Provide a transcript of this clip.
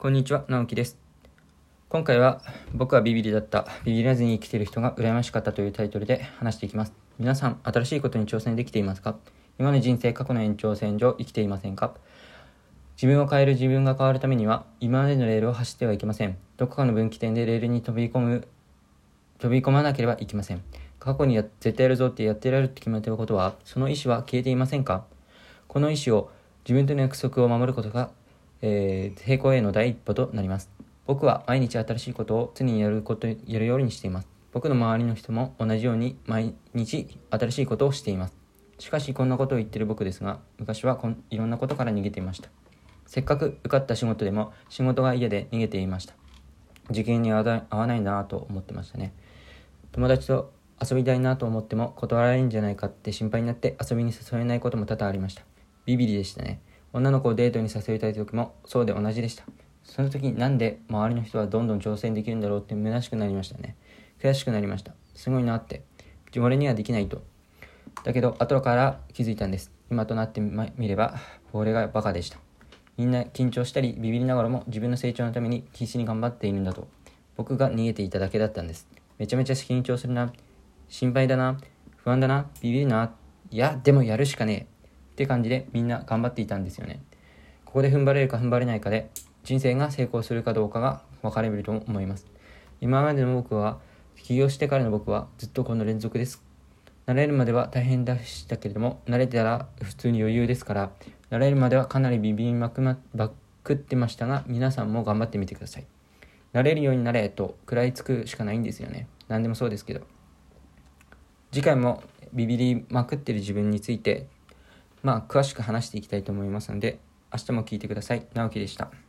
こんにちは、直樹です。今回は僕はビビりだった、ビビらずに生きている人が羨ましかったというタイトルで話していきます。皆さん、新しいことに挑戦できていますか？今の人生、過去の延長線上生きていませんか？自分を変える自分が変わるためには、今までのレールを走ってはいけません。どこかの分岐点でレールに飛び込む、飛び込まなければいけません。過去にや絶対やるぞってやってやるって決めてることは、その意思は消えていませんか？この意思を自分との約束を守ることがえー、成功への第一歩となります。僕は毎日新しいことを常にやることやるようにしています。僕の周りの人も同じように毎日新しいことをしています。しかしこんなことを言ってる僕ですが、昔はこんいろんなことから逃げていました。せっかく受かった仕事でも仕事が嫌で逃げていました。受験に合わないなと思ってましたね。友達と遊びたいなと思っても断られるんじゃないかって心配になって遊びに誘えないことも多々ありました。ビビりでしたね。女の子をデートに誘いたい時もそうで同じでした。その時なんで周りの人はどんどん挑戦できるんだろうって虚しくなりましたね。悔しくなりました。すごいなって。俺にはできないと。だけど後から気づいたんです。今となってみれば俺がバカでした。みんな緊張したりビビりながらも自分の成長のために必死に頑張っているんだと。僕が逃げていただけだったんです。めちゃめちゃ緊張するな。心配だな。不安だな。ビビるな。いやでもやるしかねえ。って感じでみんな頑張っていたんですよね。ここで踏ん張れるか踏ん張れないかで人生が成功するかどうかが分かれると思います。今までの僕は、起業してからの僕はずっとこの連続です。慣れるまでは大変でしたけれども、慣れたら普通に余裕ですから、慣れるまではかなりビビりまくまくってましたが、皆さんも頑張ってみてください。慣れるようになれと食らいつくしかないんですよね。何でもそうですけど。次回もビビりまくってる自分についてまあ、詳しく話していきたいと思いますので、明日も聞いてください。直樹でした。